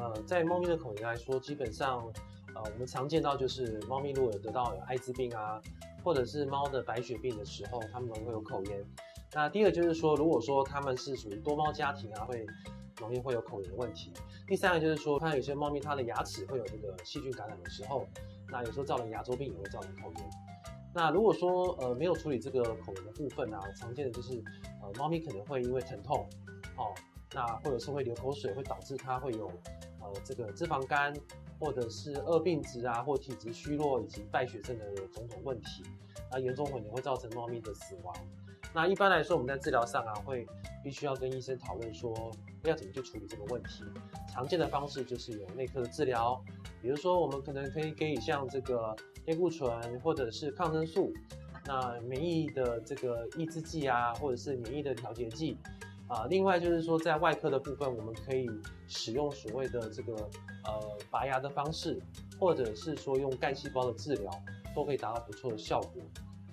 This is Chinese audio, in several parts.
呃，在猫咪的口炎来说，基本上，呃，我们常见到就是猫咪如果有得到有艾滋病啊，或者是猫的白血病的时候，它们会有口炎。那第二个就是说，如果说它们是属于多猫家庭啊，会容易会有口炎问题。第三个就是说，看有些猫咪它的牙齿会有这个细菌感染的时候，那有时候造成牙周病也会造成口炎。那如果说呃没有处理这个口炎的部分啊，常见的就是呃猫咪可能会因为疼痛，那或者是会流口水，会导致它会有呃这个脂肪肝，或者是二病质啊，或体质虚弱以及败血症的种种问题，那严重可能会造成猫咪的死亡。那一般来说，我们在治疗上啊，会必须要跟医生讨论说要怎么去处理这个问题。常见的方式就是有内科的治疗，比如说我们可能可以给予像这个类固醇或者是抗生素，那免疫的这个抑制剂啊，或者是免疫的调节剂。啊，另外就是说，在外科的部分，我们可以使用所谓的这个呃拔牙的方式，或者是说用干细胞的治疗，都可以达到不错的效果。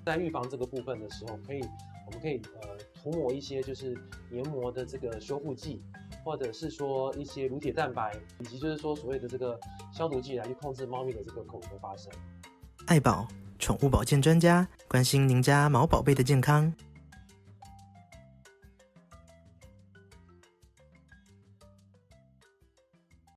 在预防这个部分的时候，可以我们可以呃涂抹一些就是黏膜的这个修复剂，或者是说一些乳铁蛋白，以及就是说所谓的这个消毒剂来去控制猫咪的这个口炎发生。爱宝宠物保健专家关心您家毛宝贝的健康。